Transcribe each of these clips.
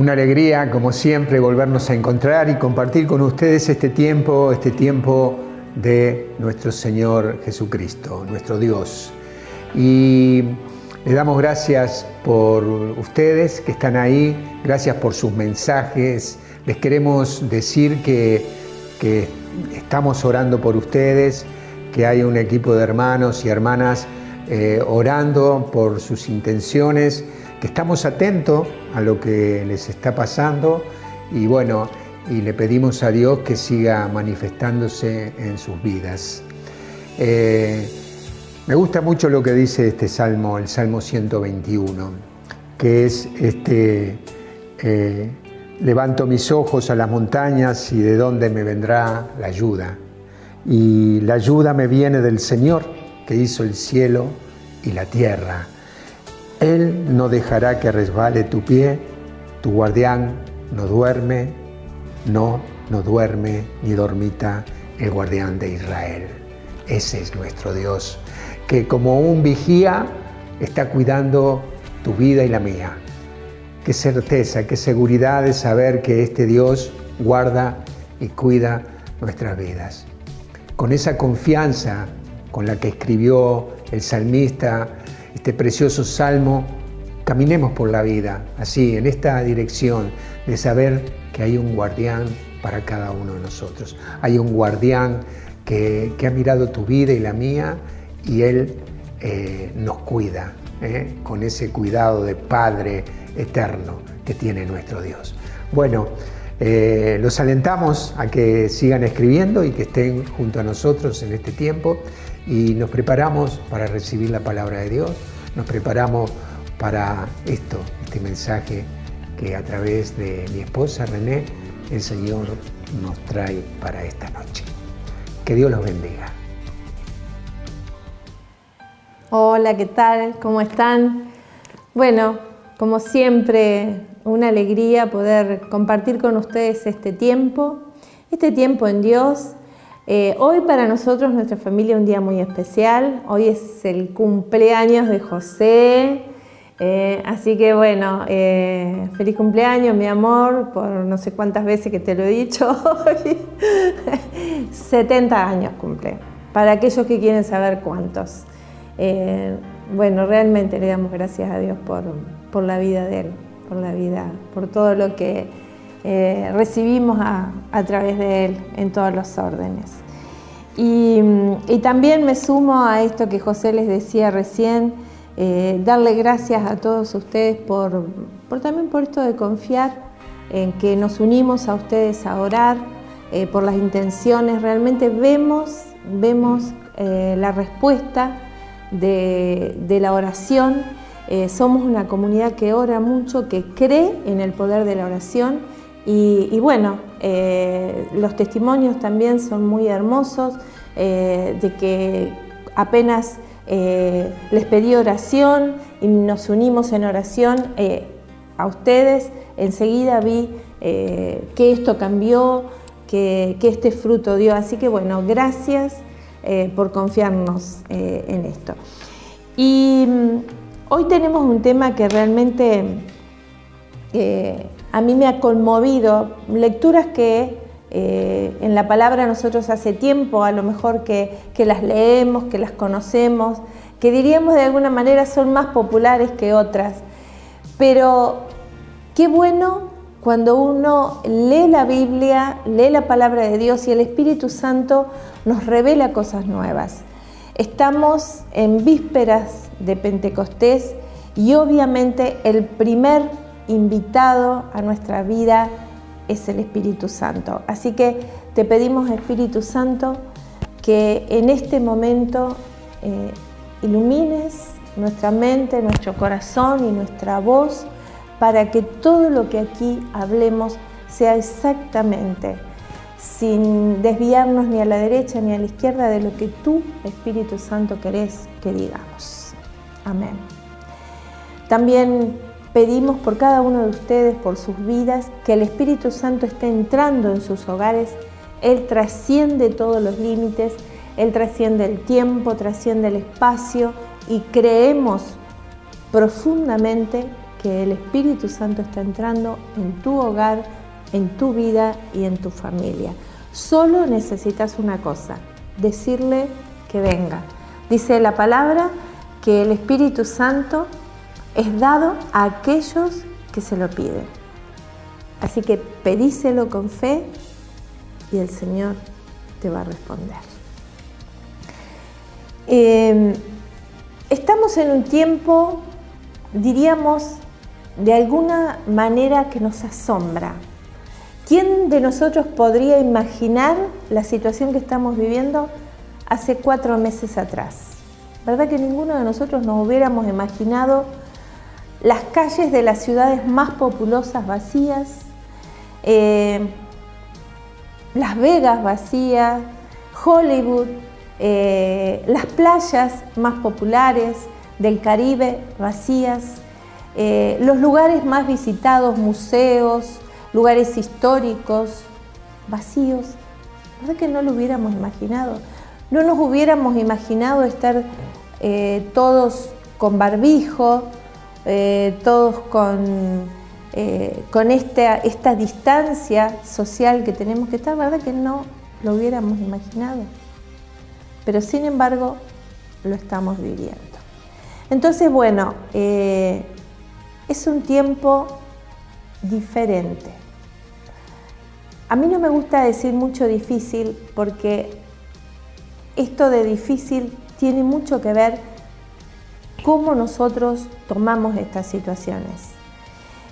Una alegría, como siempre, volvernos a encontrar y compartir con ustedes este tiempo, este tiempo de nuestro Señor Jesucristo, nuestro Dios. Y le damos gracias por ustedes que están ahí, gracias por sus mensajes. Les queremos decir que, que estamos orando por ustedes, que hay un equipo de hermanos y hermanas eh, orando por sus intenciones que estamos atentos a lo que les está pasando y bueno, y le pedimos a Dios que siga manifestándose en sus vidas. Eh, me gusta mucho lo que dice este salmo, el Salmo 121, que es este, eh, levanto mis ojos a las montañas y de dónde me vendrá la ayuda. Y la ayuda me viene del Señor que hizo el cielo y la tierra. Él no dejará que resbale tu pie, tu guardián no duerme, no, no duerme ni dormita el guardián de Israel. Ese es nuestro Dios, que como un vigía está cuidando tu vida y la mía. Qué certeza, qué seguridad de saber que este Dios guarda y cuida nuestras vidas. Con esa confianza con la que escribió el salmista este precioso salmo, caminemos por la vida, así, en esta dirección de saber que hay un guardián para cada uno de nosotros. Hay un guardián que, ha mirado tu vida y la mía y Él eh, nos cuida eh, con ese cuidado de Padre eterno que tiene nuestro Dios. Bueno, eh, los alentamos a que sigan escribiendo y que estén junto a nosotros en este tiempo y nos preparamos para recibir la palabra de Dios, nos preparamos para esto, este mensaje que a través de mi esposa René, el Señor nos trae para esta noche. Que Dios los bendiga. Hola, ¿qué tal? ¿Cómo están? Bueno, como siempre, una alegría poder compartir con ustedes este tiempo, este tiempo en Dios, eh, hoy para nosotros, nuestra familia, un día muy especial. Hoy es el cumpleaños de José. Eh, así que bueno, eh, feliz cumpleaños, mi amor, por no sé cuántas veces que te lo he dicho hoy. 70 años cumple, para aquellos que quieren saber cuántos. bueno, realmente le damos gracias a Dios por la vida de él, por la vida, por todo lo que recibimos a, través de él en todos los órdenes. Y, también me sumo a esto que José les decía recién, eh, darle gracias a todos ustedes por, también por esto de confiar en que nos unimos a ustedes a orar, eh, por las intenciones, realmente vemos, vemos la respuesta de la oración. somos una comunidad que ora mucho, que cree en el poder de la oración y, bueno, eh, los testimonios también son muy hermosos, eh, de que apenas eh, les pedí oración y nos unimos en oración a ustedes, enseguida vi que esto cambió, que, este fruto dio. Así que bueno, gracias por confiarnos en esto. Y mm, hoy tenemos un tema que realmente a mí me ha conmovido lecturas que eh, en la palabra nosotros hace tiempo a lo mejor que, las leemos, que las conocemos, que diríamos de alguna manera son más populares que otras. Pero qué bueno cuando uno lee la Biblia, lee la palabra de Dios y el Espíritu Santo nos revela cosas nuevas. Estamos en vísperas de Pentecostés y obviamente el primer invitado a nuestra vida es el Espíritu Santo. Así que te pedimos, Espíritu Santo, que en este momento eh, ilumines nuestra mente, nuestro corazón y nuestra voz para que todo lo que aquí hablemos sea exactamente, sin desviarnos ni a la derecha ni a la izquierda de lo que tú, Espíritu Santo, querés que digamos. Amén. También Pedimos por cada uno de ustedes, por sus vidas, que el Espíritu Santo esté entrando en sus hogares. Él trasciende todos los límites, Él trasciende el tiempo, trasciende el espacio y creemos profundamente que el Espíritu Santo está entrando en tu hogar, en tu vida y en tu familia. Solo necesitas una cosa, decirle que venga. Dice la palabra que el Espíritu Santo es dado a aquellos que se lo piden. Así que pedíselo con fe y el Señor te va a responder. Em, estamos en un tiempo, diríamos, de alguna manera que nos asombra. ¿Quién de nosotros podría imaginar la situación que estamos viviendo hace cuatro meses atrás? ¿Verdad que ninguno de nosotros nos hubiéramos imaginado las calles de las ciudades más populosas vacías, eh, Las Vegas vacías, Hollywood, eh, las playas más populares del Caribe vacías, eh, los lugares más visitados, museos, lugares históricos vacíos. ¿Verdad que no lo hubiéramos imaginado? No nos hubiéramos imaginado estar todos con barbijo, eh, todos con, eh, con esta, esta distancia social que tenemos que estar, ¿verdad que no lo hubiéramos imaginado? Pero sin embargo, lo estamos viviendo. Entonces, bueno, eh, es un tiempo diferente. A mí no me gusta decir mucho difícil porque esto de difícil tiene mucho que ver cómo nosotros tomamos estas situaciones.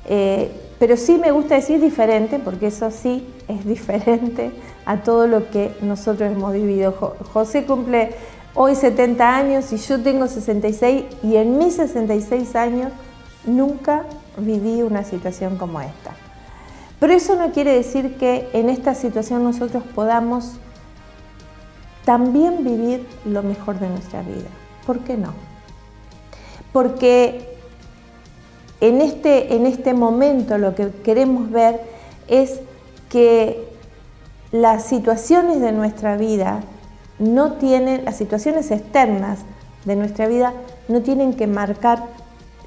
Eh, pero sí me gusta decir diferente, porque eso sí es diferente a todo lo que nosotros hemos vivido. José cumple hoy 70 años y yo tengo 66 y en mis 66 años nunca viví una situación como esta. Pero eso no quiere decir que en esta situación nosotros podamos también vivir lo mejor de nuestra vida. ¿Por qué no? Porque en este, en este momento lo que queremos ver es que las situaciones de nuestra vida no tienen, las situaciones externas de nuestra vida no tienen que marcar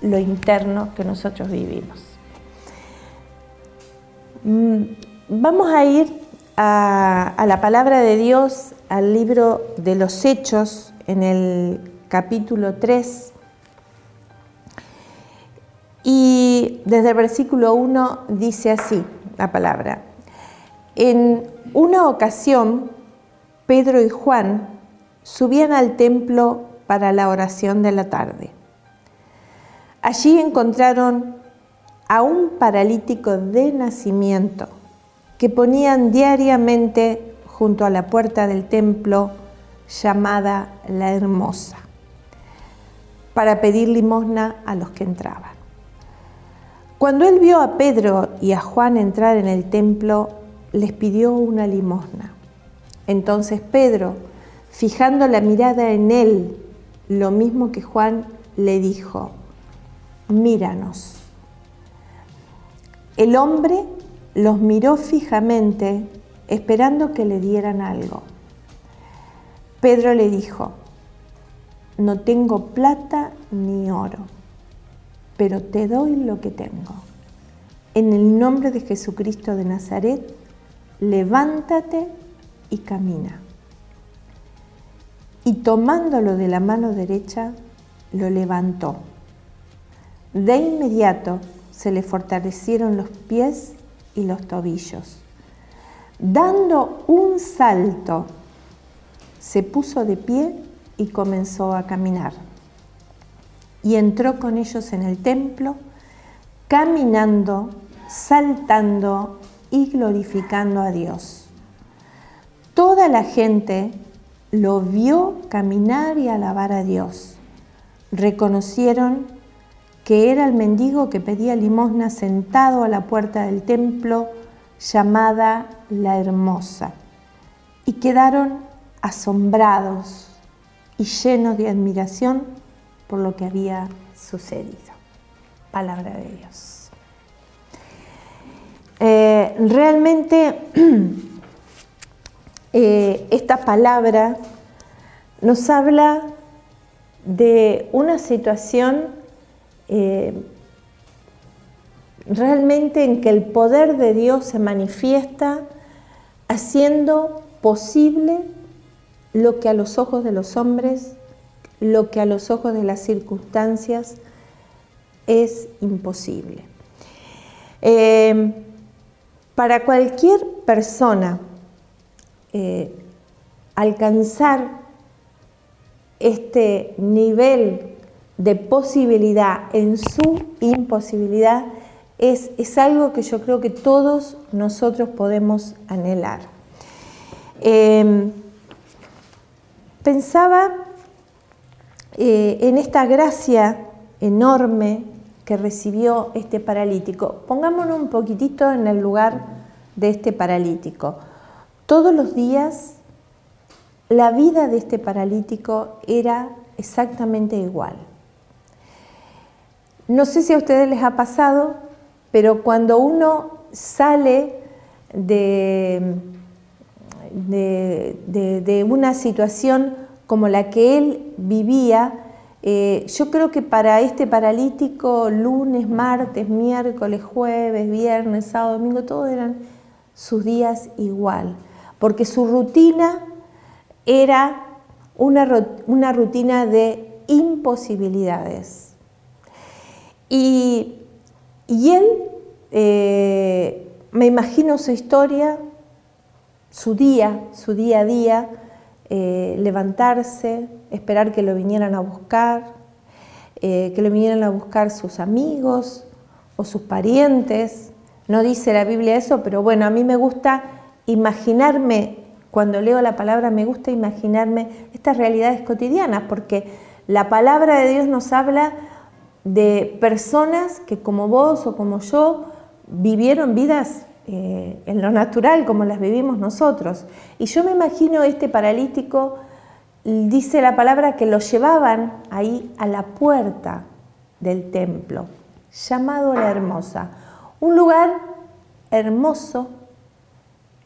lo interno que nosotros vivimos. Mm, vamos a ir a, a, la palabra de Dios, al libro de los Hechos, en el capítulo 3, y desde el versículo 1 dice así la palabra. En una ocasión, Pedro y Juan subían al templo para la oración de la tarde. Allí encontraron a un paralítico de nacimiento que ponían diariamente junto a la puerta del templo llamada la Hermosa, para pedir limosna a los que entraban. Cuando él vio a Pedro y a Juan entrar en el templo, les pidió una limosna. Entonces Pedro, fijando la mirada en él, lo mismo que Juan, le dijo, míranos. El hombre los miró fijamente, esperando que le dieran algo. Pedro le dijo, no tengo plata ni oro pero te doy lo que tengo. En el nombre de Jesucristo de Nazaret, levántate y camina. Y tomándolo de la mano derecha, lo levantó. De inmediato se le fortalecieron los pies y los tobillos. Dando un salto, se puso de pie y comenzó a caminar y entró con ellos en el templo, caminando, saltando y glorificando a Dios. Toda la gente lo vio caminar y alabar a Dios. Reconocieron que era el mendigo que pedía limosna sentado a la puerta del templo llamada la Hermosa y quedaron asombrados y llenos de admiración por lo que había sucedido. Palabra de Dios. Eh, realmente eh, esta palabra nos habla de una situación eh, realmente en que el poder de Dios se manifiesta haciendo posible lo que a los ojos de los hombres, lo que a los ojos de las circunstancias es imposible. Eh, para cualquier persona eh, alcanzar este nivel de posibilidad en su imposibilidad es, es, algo que yo creo que todos nosotros podemos anhelar. Eh, pensaba en esta gracia enorme que recibió este paralítico. Pongámonos un poquitito en el lugar de este paralítico. Todos los días la vida de este paralítico era exactamente igual. No sé si a ustedes les ha pasado, pero cuando uno sale de, de, de una situación como la que él vivía, eh, yo creo que para este paralítico, lunes, martes, miércoles, jueves, viernes, sábado, domingo, todos eran sus días igual, porque su rutina era una, rutina de imposibilidades. Y, él, eh, me imagino su historia, su día, su día a día, eh, levantarse, esperar que lo vinieran a buscar, eh, que lo vinieran a buscar sus amigos o sus parientes. No dice la Biblia eso, pero bueno, a mí me gusta imaginarme, cuando leo la palabra, me gusta imaginarme estas realidades cotidianas, porque la palabra de Dios nos habla de personas que como vos o como yo vivieron vidas eh, en lo natural como las vivimos nosotros. Y yo me imagino este paralítico, dice la palabra que lo llevaban ahí a la puerta del templo, llamado La Hermosa, un lugar hermoso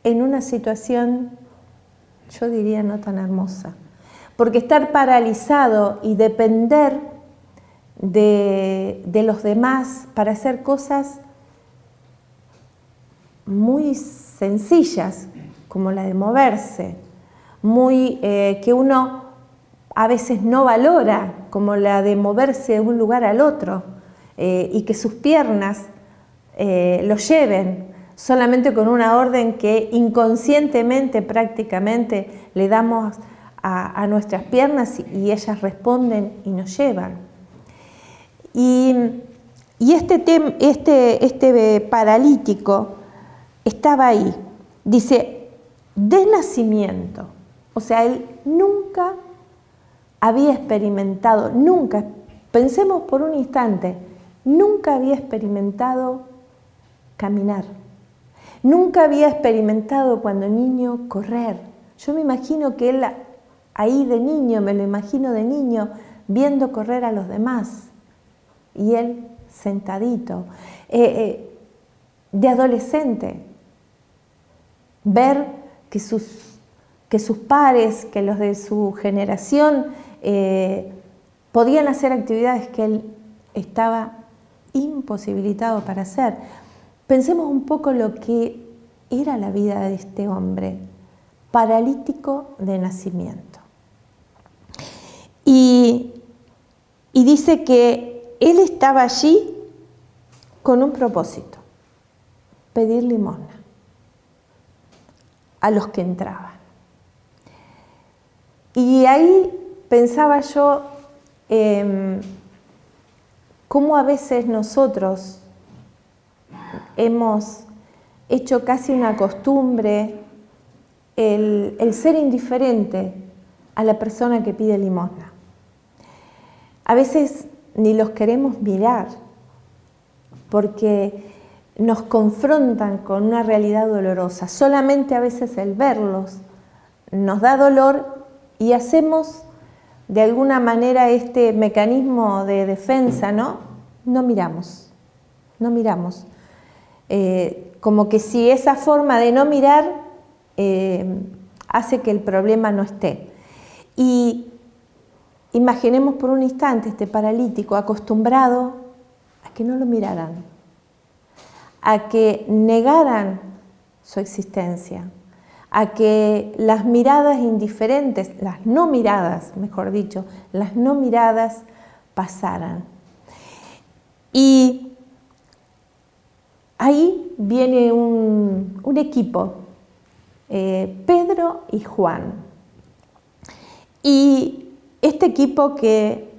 en una situación, yo diría, no tan hermosa. Porque estar paralizado y depender de, de los demás para hacer cosas muy sencillas, como la de moverse, muy eh, que uno a veces no valora, como la de moverse de un lugar al otro, eh, y que sus piernas eh, lo lleven solamente con una orden que inconscientemente prácticamente le damos a, nuestras piernas y, ellas responden y nos llevan. Y, este, este, este paralítico estaba ahí. Dice, de nacimiento. O sea, él nunca había experimentado, nunca, pensemos por un instante, nunca había experimentado caminar. Nunca había experimentado cuando niño correr. Yo me imagino que él ahí de niño, me lo imagino de niño, viendo correr a los demás. Y él sentadito. Eh, eh, de adolescente, ver que sus, que sus pares, que los de su generación eh, podían hacer actividades que él estaba imposibilitado para hacer. Pensemos un poco lo que era la vida de este hombre, paralítico de nacimiento. Y, y dice que él estaba allí con un propósito, pedir limosna a los que entraban. Y ahí pensaba yo em, cómo a veces nosotros hemos hecho casi una costumbre el, el ser indiferente a la persona que pide limosna. A veces ni los queremos mirar porque nos confrontan con una realidad dolorosa. Solamente a veces el verlos nos da dolor y hacemos de alguna manera este mecanismo de defensa, ¿no? No miramos, no miramos. Eh, como que si esa forma de no mirar eh, hace que el problema no esté. Y imaginemos por un instante este paralítico acostumbrado a que no lo miraran a que negaran su existencia, a que las miradas indiferentes, las no miradas, mejor dicho, las no miradas pasaran. Y ahí viene un, equipo, eh, Pedro y Juan. Y este equipo que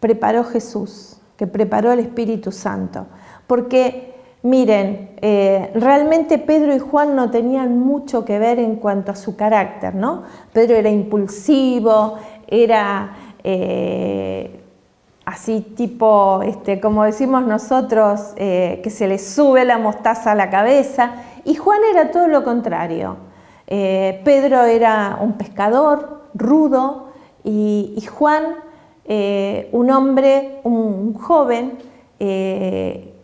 preparó Jesús, que preparó el Espíritu Santo, porque miren, eh, realmente Pedro y Juan no tenían mucho que ver en cuanto a su carácter, ¿no? Pedro era impulsivo, era eh, así tipo, este, como decimos nosotros, eh, que se le sube la mostaza a la cabeza, y Juan era todo lo contrario. Pedro era un pescador rudo y, Juan un hombre, un, joven,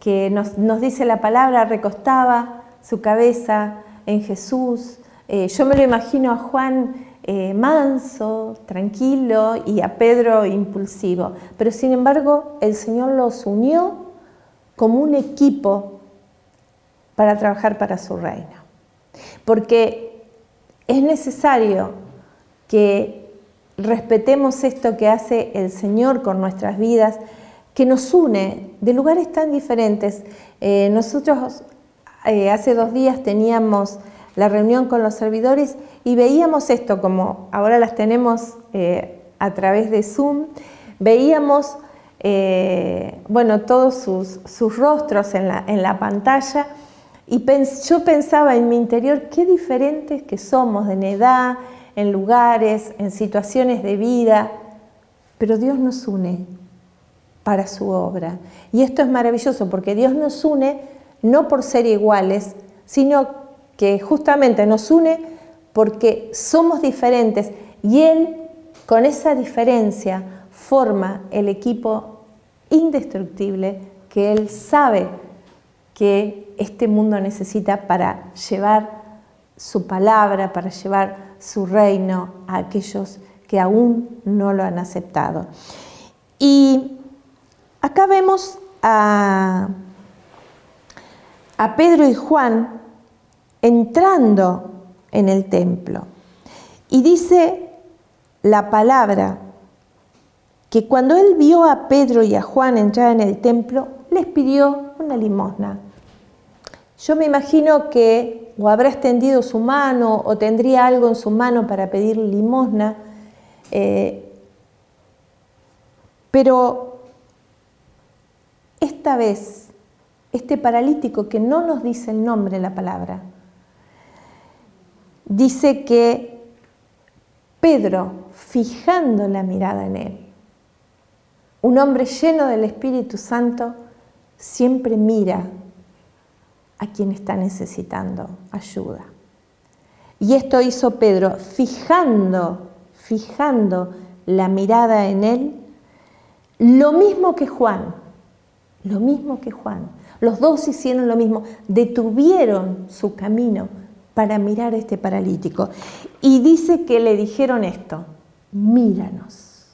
que nos, nos, dice la palabra, recostaba su cabeza en Jesús. yo me lo imagino a Juan eh, manso, tranquilo y a Pedro impulsivo. Pero sin embargo el Señor los unió como un equipo para trabajar para su reino. Porque es necesario que respetemos esto que hace el Señor con nuestras vidas, que nos une de lugares tan diferentes. Eh, nosotros eh, hace dos días teníamos la reunión con los servidores y veíamos esto como ahora las tenemos eh, a través de Zoom, veíamos bueno, todos sus, rostros en la, pantalla y yo pensaba en mi interior qué diferentes que somos en edad, en lugares, en situaciones de vida, pero Dios nos une para su obra. Y esto es maravilloso porque Dios nos une no por ser iguales, sino que justamente nos une porque somos diferentes y Él con esa diferencia forma el equipo indestructible que Él sabe que este mundo necesita para llevar su palabra, para llevar su reino a aquellos que aún no lo han aceptado. Y acá vemos a, Pedro y Juan entrando en el templo. Y dice la palabra que cuando él vio a Pedro y a Juan entrar en el templo, les pidió una limosna. Yo me imagino que o habrá extendido su mano o tendría algo en su mano para pedir limosna, eh, pero esta vez, este paralítico que no nos dice el nombre en la palabra, dice que Pedro, fijando la mirada en él, un hombre lleno del Espíritu Santo, siempre mira a quien está necesitando ayuda. Y esto hizo Pedro, fijando, fijando la mirada en él, lo mismo que Juan, lo mismo que Juan. Los dos hicieron lo mismo, detuvieron su camino para mirar a este paralítico. Y dice que le dijeron esto, míranos.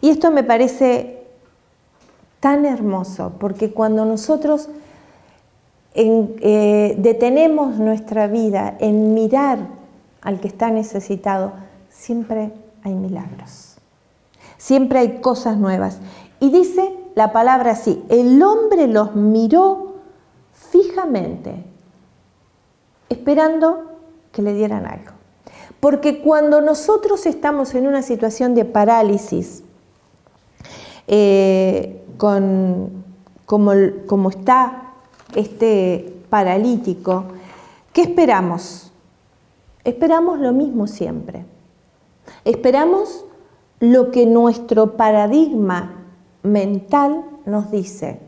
Y esto me parece tan hermoso, porque cuando nosotros eh, detenemos nuestra vida en mirar al que está necesitado, siempre hay milagros, siempre hay cosas nuevas. Y dice la palabra así, el hombre los miró fijamente esperando que le dieran algo. Porque cuando nosotros estamos en una situación de parálisis, eh, con, como, como está este paralítico, ¿qué esperamos? Esperamos lo mismo siempre. Esperamos lo que nuestro paradigma mental nos dice.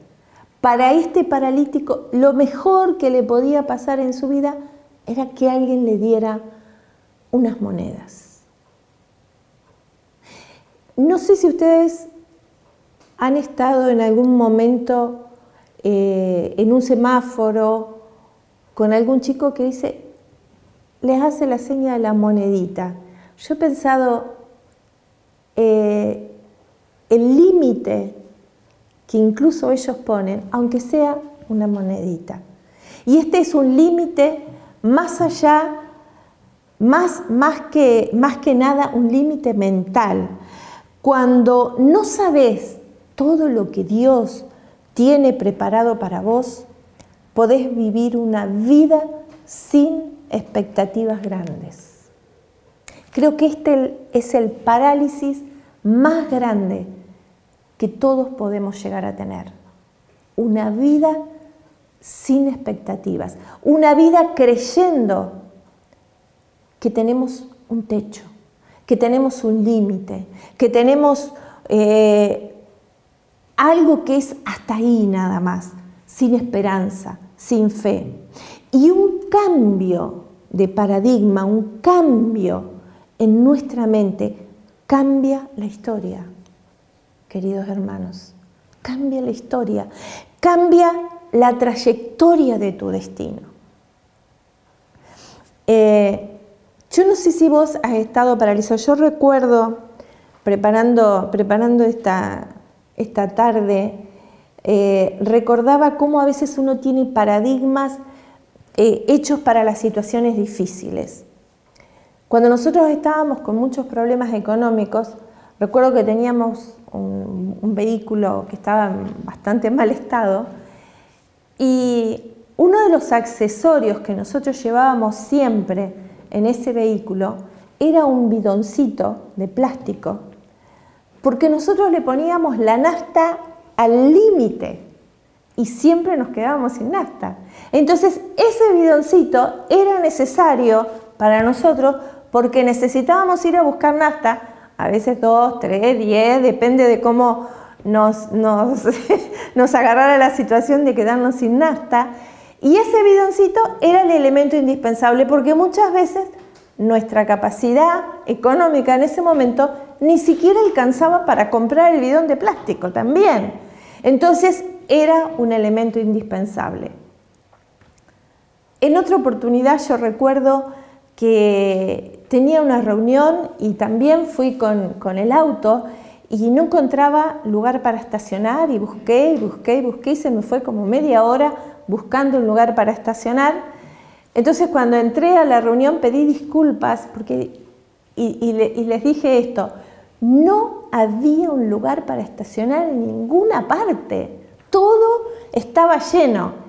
Para este paralítico, lo mejor que le podía pasar en su vida era que alguien le diera unas monedas. No sé si ustedes han estado en algún momento eh, en un semáforo con algún chico que dice, les hace la seña de la monedita. Yo he pensado, eh, el límite que incluso ellos ponen, aunque sea una monedita. Y este es un límite más allá, más, más, que, más que nada un límite mental. Cuando no sabes todo lo que Dios tiene preparado para vos, podés vivir una vida sin expectativas grandes. Creo que este es el parálisis más grande que todos podemos llegar a tener. Una vida sin expectativas, una vida creyendo que tenemos un techo, que tenemos un límite, que tenemos eh, algo que es hasta ahí nada más, sin esperanza, sin fe. Y un cambio de paradigma, un cambio en nuestra mente, cambia la historia, queridos hermanos. Cambia la historia, cambia la trayectoria de tu destino. Eh, yo no sé si vos has estado paralizado. Yo recuerdo, preparando, preparando esta, esta tarde, eh, recordaba cómo a veces uno tiene paradigmas eh, hechos para las situaciones difíciles. Cuando nosotros estábamos con muchos problemas económicos, recuerdo que teníamos un, vehículo que estaba en bastante mal estado y uno de los accesorios que nosotros llevábamos siempre en ese vehículo era un bidoncito de plástico, porque nosotros le poníamos la nafta al límite y siempre nos quedábamos sin nafta. Entonces ese bidoncito era necesario para nosotros porque necesitábamos ir a buscar nafta, a veces dos, tres, diez, depende de cómo nos, nos, nos agarrara la situación de quedarnos sin nafta. Y ese bidoncito era el elemento indispensable porque muchas veces nuestra capacidad económica en ese momento ni siquiera alcanzaba para comprar el bidón de plástico también. Entonces era un elemento indispensable. En otra oportunidad yo recuerdo que tenía una reunión y también fui con, con el auto y no encontraba lugar para estacionar y busqué y busqué y busqué y se me fue como media hora buscando un lugar para estacionar. Entonces cuando entré a la reunión pedí disculpas porque, y, les dije esto, no había un lugar para estacionar en ninguna parte, todo estaba lleno.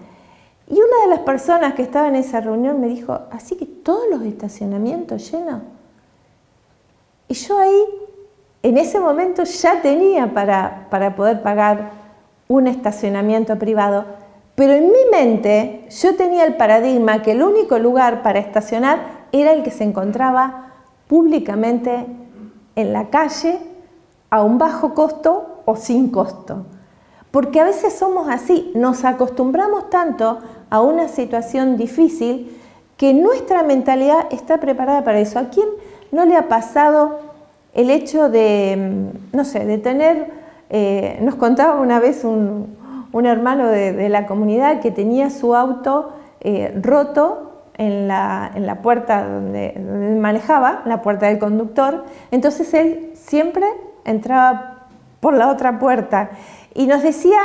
Y una de las personas que estaba en esa reunión me dijo, así que todos los estacionamientos llenos. Y yo ahí en ese momento ya tenía para, para poder pagar un estacionamiento privado, pero en mi mente yo tenía el paradigma que el único lugar para estacionar era el que se encontraba públicamente en la calle a un bajo costo o sin costo. Porque a veces somos así, nos acostumbramos tanto a una situación difícil que nuestra mentalidad está preparada para eso. ¿A quién no le ha pasado el hecho de, mm, no sé, de tener, eh, nos contaba una vez un, hermano de, la comunidad que tenía su auto eh, roto en la, en la puerta donde, manejaba, la puerta del conductor, entonces él siempre entraba por la otra puerta y nos decía,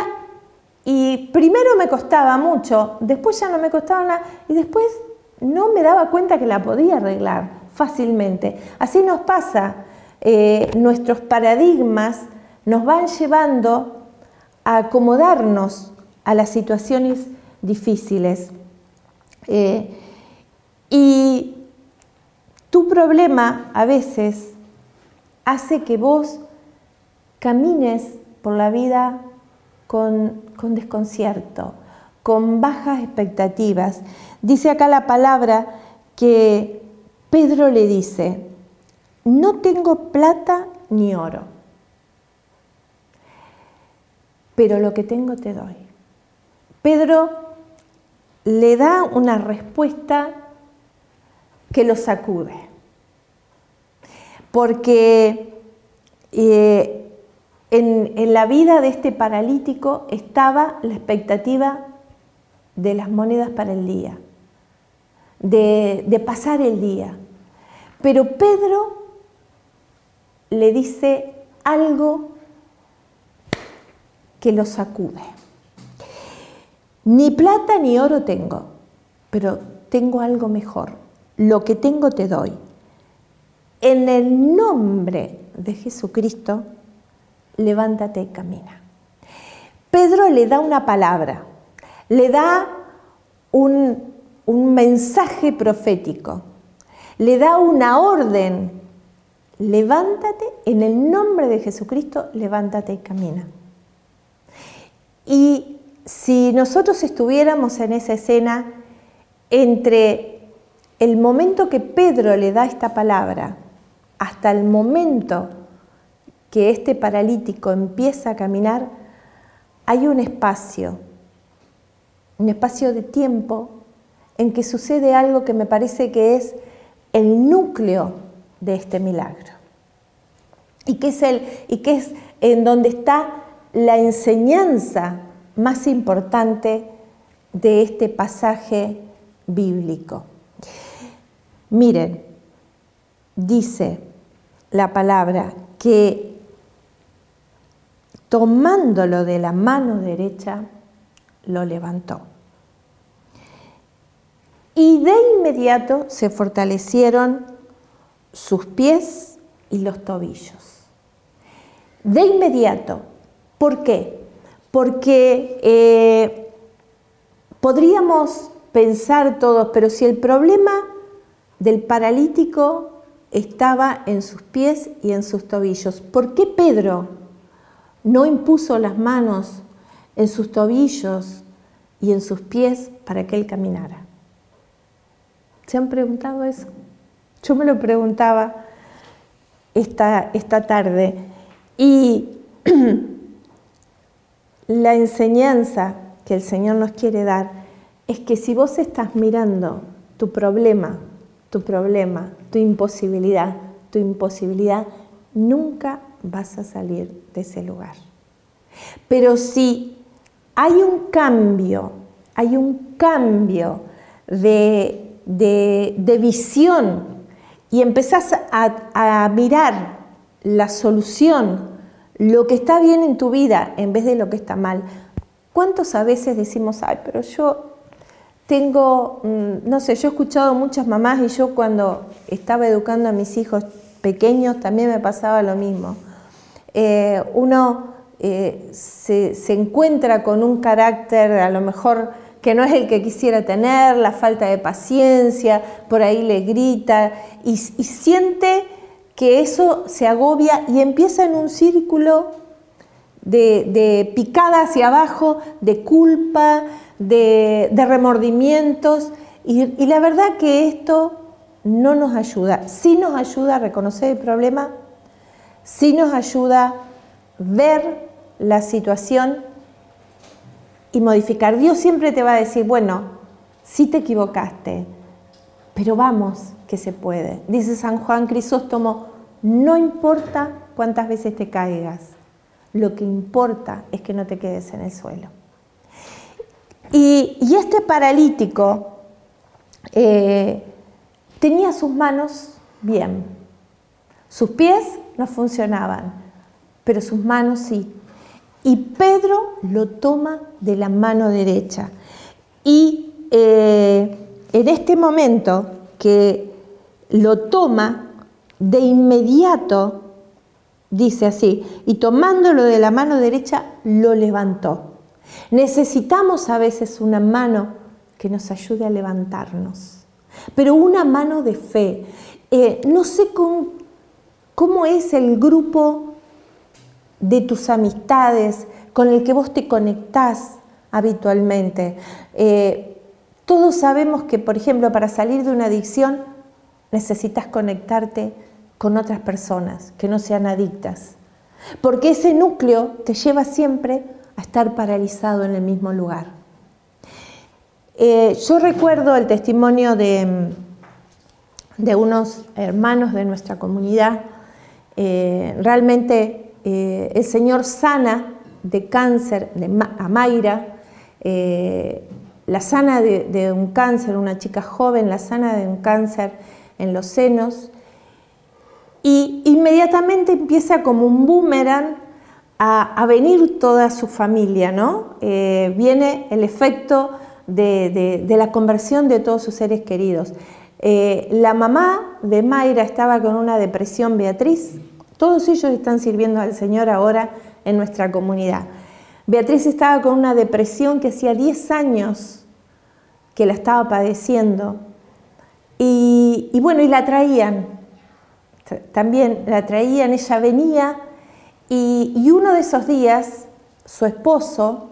y primero me costaba mucho, después ya no me costaba nada y después no me daba cuenta que la podía arreglar fácilmente. Así nos pasa eh, nuestros paradigmas nos van llevando a acomodarnos a las situaciones difíciles. Eh, y tu problema a veces hace que vos camines por la vida con, con desconcierto, con bajas expectativas. Dice acá la palabra que Pedro le dice, no tengo plata ni oro, pero lo que tengo te doy. Pedro le da una respuesta que lo sacude, porque eh, en, la vida de este paralítico estaba la expectativa de las monedas para el día, de, de pasar el día. Pero Pedro le dice algo que lo sacude. ni plata ni oro tengo, pero tengo algo mejor. Lo que tengo te doy. En el nombre de Jesucristo, levántate y camina. Pedro le da una palabra, le da un, mensaje profético, le da una orden. Levántate, en el nombre de Jesucristo, levántate y camina. Y si nosotros estuviéramos en esa escena, entre el momento que Pedro le da esta palabra hasta el momento que este paralítico empieza a caminar, hay un espacio, un espacio de tiempo en que sucede algo que me parece que es el núcleo de este milagro. Y que es, el, y que es en donde está la enseñanza más importante de este pasaje bíblico. Miren, dice la palabra que tomándolo de la mano derecha, lo levantó. Y de inmediato se fortalecieron sus pies y los tobillos. De inmediato. ¿Por qué? Porque eh, podríamos pensar todos, pero si el problema del paralítico estaba en sus pies y en sus tobillos, ¿por qué Pedro no impuso las manos en sus tobillos y en sus pies para que él caminara? ¿Se han preguntado eso? Yo me lo preguntaba esta, esta tarde y la enseñanza que el Señor nos quiere dar es que si vos estás mirando tu problema, tu problema, tu imposibilidad, tu imposibilidad, nunca vas a salir de ese lugar. Pero si hay un cambio, hay un cambio de de, visión y empezás a, a mirar la solución, lo que está bien en tu vida en vez de lo que está mal. ¿Cuántos a veces decimos, ay, pero yo tengo, mm, no sé, yo he escuchado muchas mamás y yo cuando estaba educando a mis hijos pequeños también me pasaba lo mismo. Eh, uno eh, se, encuentra con un carácter a lo mejor que no es el que quisiera tener, la falta de paciencia, por ahí le grita y, siente que eso se agobia y empieza en un círculo de, picada hacia abajo, de culpa, de, remordimientos y, y la verdad que esto no nos ayuda. Sí nos ayuda a reconocer el problema, sí nos ayuda ver la situación y modificar. Dios siempre te va a decir, bueno, sí te equivocaste, pero vamos que se puede. Dice San Juan Crisóstomo, no importa cuántas veces te caigas, lo que importa es que no te quedes en el suelo. Y, este paralítico eh, tenía sus manos bien, sus pies no funcionaban, pero sus manos sí y Pedro lo toma de la mano derecha. Y eh, en este momento que lo toma, de inmediato, dice así, y tomándolo de la mano derecha, lo levantó. Necesitamos a veces una mano que nos ayude a levantarnos, pero una mano de fe. Eh, no sé cómo es el grupo de tus amistades con el que vos te conectás habitualmente. Eh, todos sabemos que, por ejemplo, para salir de una adicción necesitas conectarte con otras personas que no sean adictas, porque ese núcleo te lleva siempre a estar paralizado en el mismo lugar. Eh, yo recuerdo el testimonio de, de, unos hermanos de nuestra comunidad, eh, realmente eh, el Señor sana de cáncer a Mayra, eh, la sana de, un cáncer, una chica joven, la sana de un cáncer en los senos, y inmediatamente empieza como un boomerang a, venir toda su familia, ¿no? Viene el efecto de, la conversión de todos sus seres queridos. Eh, la mamá de Mayra estaba con una depresión, Beatriz. Todos ellos están sirviendo al Señor ahora en nuestra comunidad. Beatriz estaba con una depresión que hacía 10 años que la estaba padeciendo. Y, bueno, y la traían. También la traían, ella venía y, uno de esos días, su esposo,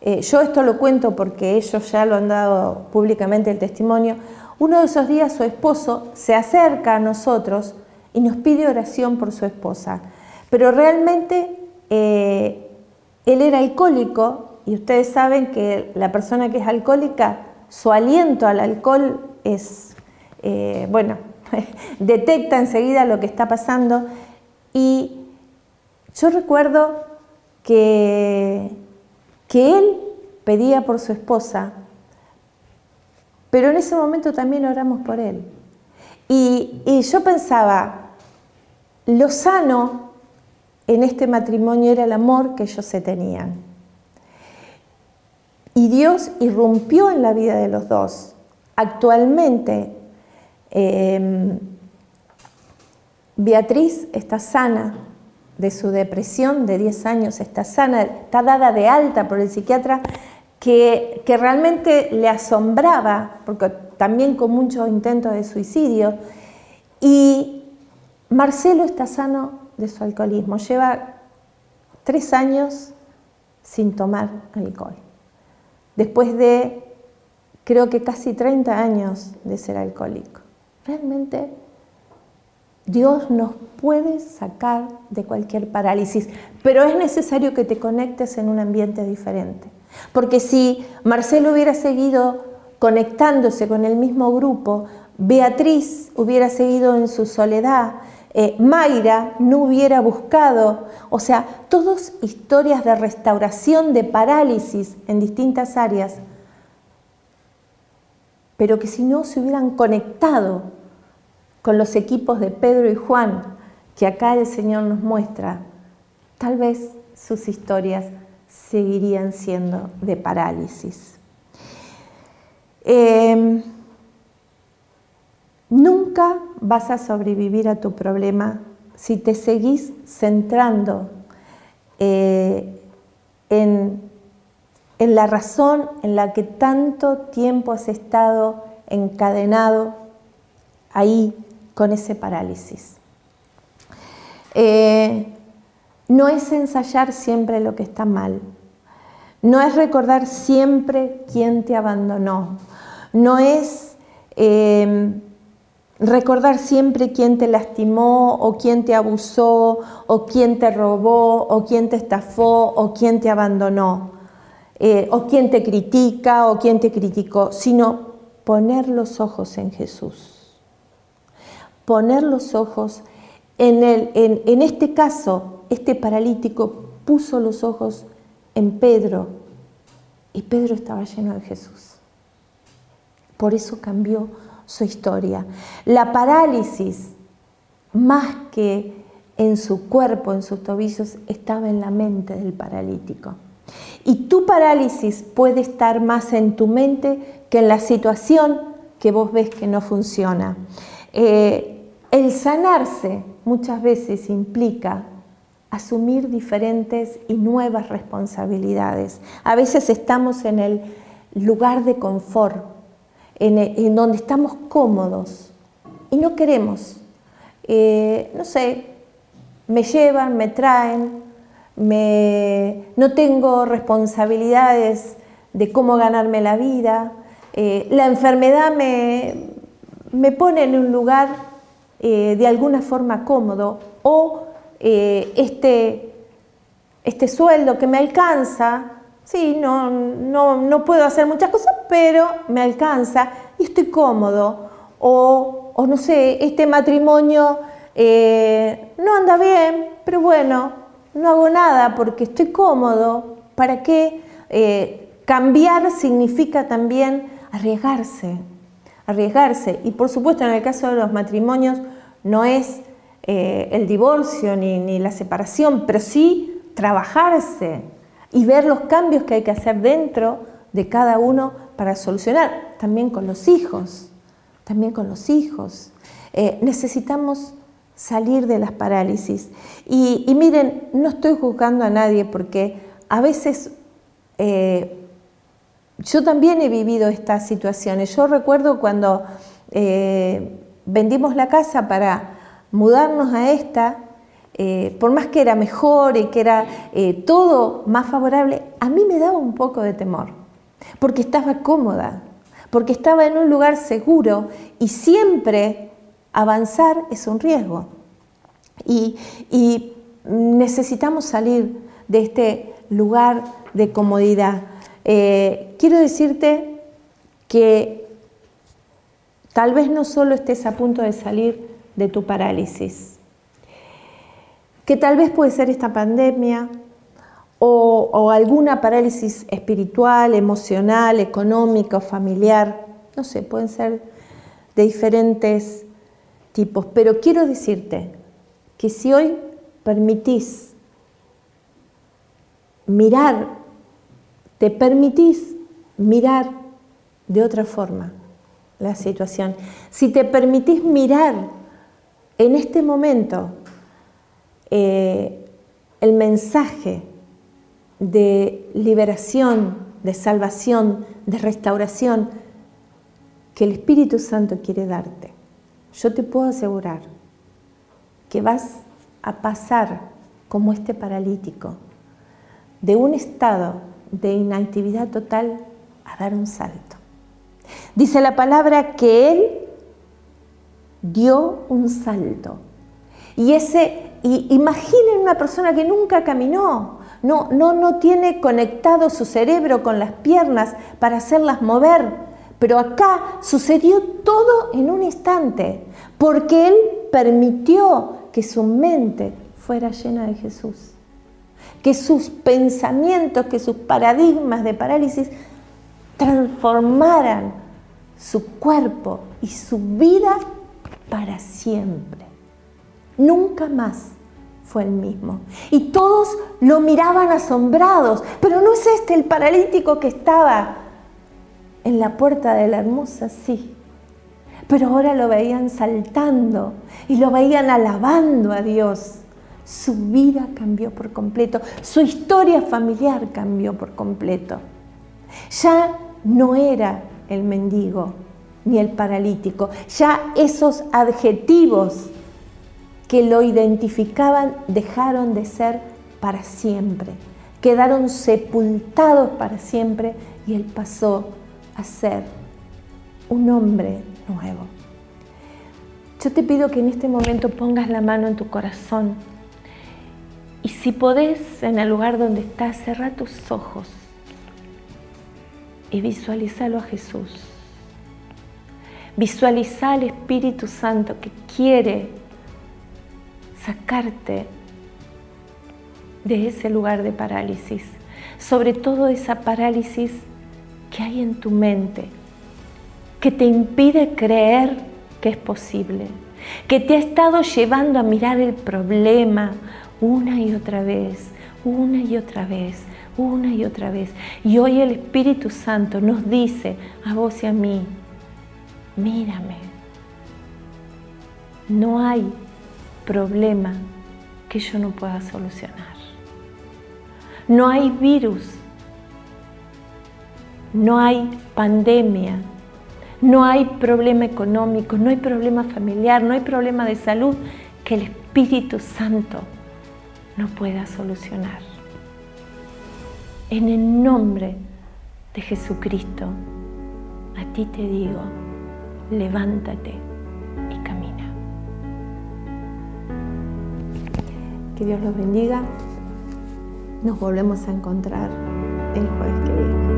eh, yo esto lo cuento porque ellos ya lo han dado públicamente el testimonio, uno de esos días su esposo se acerca a nosotros y nos pide oración por su esposa. Pero realmente eh, él era alcohólico y ustedes saben que la persona que es alcohólica, su aliento al alcohol es, eh, bueno, detecta enseguida lo que está pasando y yo recuerdo que, que él pedía por su esposa, pero en ese momento también oramos por él. Y, yo pensaba, lo sano en este matrimonio era el amor que ellos se tenían. Y Dios irrumpió en la vida de los dos. Actualmente, em, Beatriz está sana, de su depresión de 10 años, está sana, está dada de alta por el psiquiatra, que, realmente le asombraba, porque también con muchos intentos de suicidio, y Marcelo está sano de su alcoholismo, lleva tres años sin tomar alcohol, después de creo que casi 30 años de ser alcohólico. Realmente Dios nos puede sacar de cualquier parálisis, pero es necesario que te conectes en un ambiente diferente. Porque si Marcelo hubiera seguido conectándose con el mismo grupo, Beatriz hubiera seguido en su soledad, eh, Mayra no hubiera buscado, o sea, todas historias de restauración, de parálisis en distintas áreas, pero que si no se hubieran conectado con los equipos de Pedro y Juan que acá el Señor nos muestra, tal vez sus historias seguirían siendo de parálisis. Em, nunca vas a sobrevivir a tu problema si te seguís centrando eh, en, en la razón en la que tanto tiempo has estado encadenado ahí con ese parálisis. Eh, no es ensayar siempre lo que está mal, no es recordar siempre quién te abandonó, no es em, recordar siempre quién te lastimó o quién te abusó o quién te robó o quién te estafó o quién te abandonó. Eh, o quién te critica o quién te criticó, sino poner los ojos en Jesús poner los ojos en, en, este caso, este paralítico puso los ojos en Pedro y Pedro estaba lleno de Jesús. Por eso cambió su historia. La parálisis, más que en su cuerpo, en sus tobillos, estaba en la mente del paralítico. Y tu parálisis puede estar más en tu mente que en la situación que vos ves que no funciona. Eh, el sanarse muchas veces implica asumir diferentes y nuevas responsabilidades. A veces estamos en el lugar de confort, en, donde estamos cómodos y no queremos. Eh, no sé, me llevan, me traen, no tengo responsabilidades de cómo ganarme la vida, eh, la enfermedad me, me pone en un lugar eh, de alguna forma cómodo o eh, este, este sueldo que me alcanza, sí, no, no, puedo hacer muchas cosas, pero me alcanza y estoy cómodo. O, no sé, este matrimonio eh, no anda bien, pero bueno, no hago nada porque estoy cómodo. ¿Para qué? cambiar significa también arriesgarse arriesgarse. Y por supuesto en el caso de los matrimonios no es eh, el divorcio ni, la separación, pero sí trabajarse y ver los cambios que hay que hacer dentro de cada uno para solucionar, también con los hijos, también con los hijos. Eh, necesitamos salir de las parálisis. Y, miren, no estoy juzgando a nadie porque a veces eh, yo también he vivido estas situaciones. Yo recuerdo cuando eh, vendimos la casa para mudarnos a esta, eh, por más que era mejor y que era todo más favorable, a mí me daba un poco de temor, porque estaba cómoda, porque estaba en un lugar seguro y siempre avanzar es un riesgo. Y, necesitamos salir de este lugar de comodidad. Eh, quiero decirte que tal vez no solo estés a punto de salir de tu parálisis, que tal vez puede ser esta pandemia o, o alguna parálisis espiritual, emocional, económica o familiar, no sé, pueden ser de diferentes tipos, pero quiero decirte que si hoy permitís mirar, te permitís mirar de otra forma la situación, si te permitís mirar en este momento eh, el mensaje de liberación, de salvación, de restauración que el Espíritu Santo quiere darte, yo te puedo asegurar que vas a pasar como este paralítico de un estado de inactividad total a dar un salto. Dice la palabra que él dio un salto. Y ese, imaginen una persona que nunca caminó, no, no, no tiene conectado su cerebro con las piernas para hacerlas mover pero acá sucedió todo en un instante, porque Él permitió que su mente fuera llena de Jesús, que sus pensamientos, que sus paradigmas de parálisis transformaran su cuerpo y su vida para siempre. Nunca más fue el mismo. Y todos lo miraban asombrados, pero no es este el paralítico que estaba en la puerta de la hermosa, sí. Pero ahora lo veían saltando y lo veían alabando a Dios. Su vida cambió por completo, su historia familiar cambió por completo. Ya no era el mendigo ni el paralítico, ya esos adjetivos que lo identificaban dejaron de ser para siempre, quedaron sepultados para siempre y él pasó a ser un hombre nuevo. Yo te pido que en este momento pongas la mano en tu corazón y si podés, en el lugar donde estás, cerra tus ojos y visualizalo a Jesús. Visualiza al Espíritu Santo que quiere sacarte de ese lugar de parálisis, sobre todo esa parálisis que hay en tu mente que te impide creer que es posible, que te ha estado llevando a mirar el problema una y otra vez, una y otra vez, una y otra vez. Y hoy el Espíritu Santo nos dice a vos y a mí, mírame, no hay problema que yo no pueda solucionar. No hay virus no hay pandemia, no hay problema económico, no hay problema familiar, no hay problema de salud que el Espíritu Santo no pueda solucionar. En el nombre de Jesucristo, a ti te digo, levántate y camina. Que Dios los bendiga. Nos volvemos a encontrar el jueves que viene.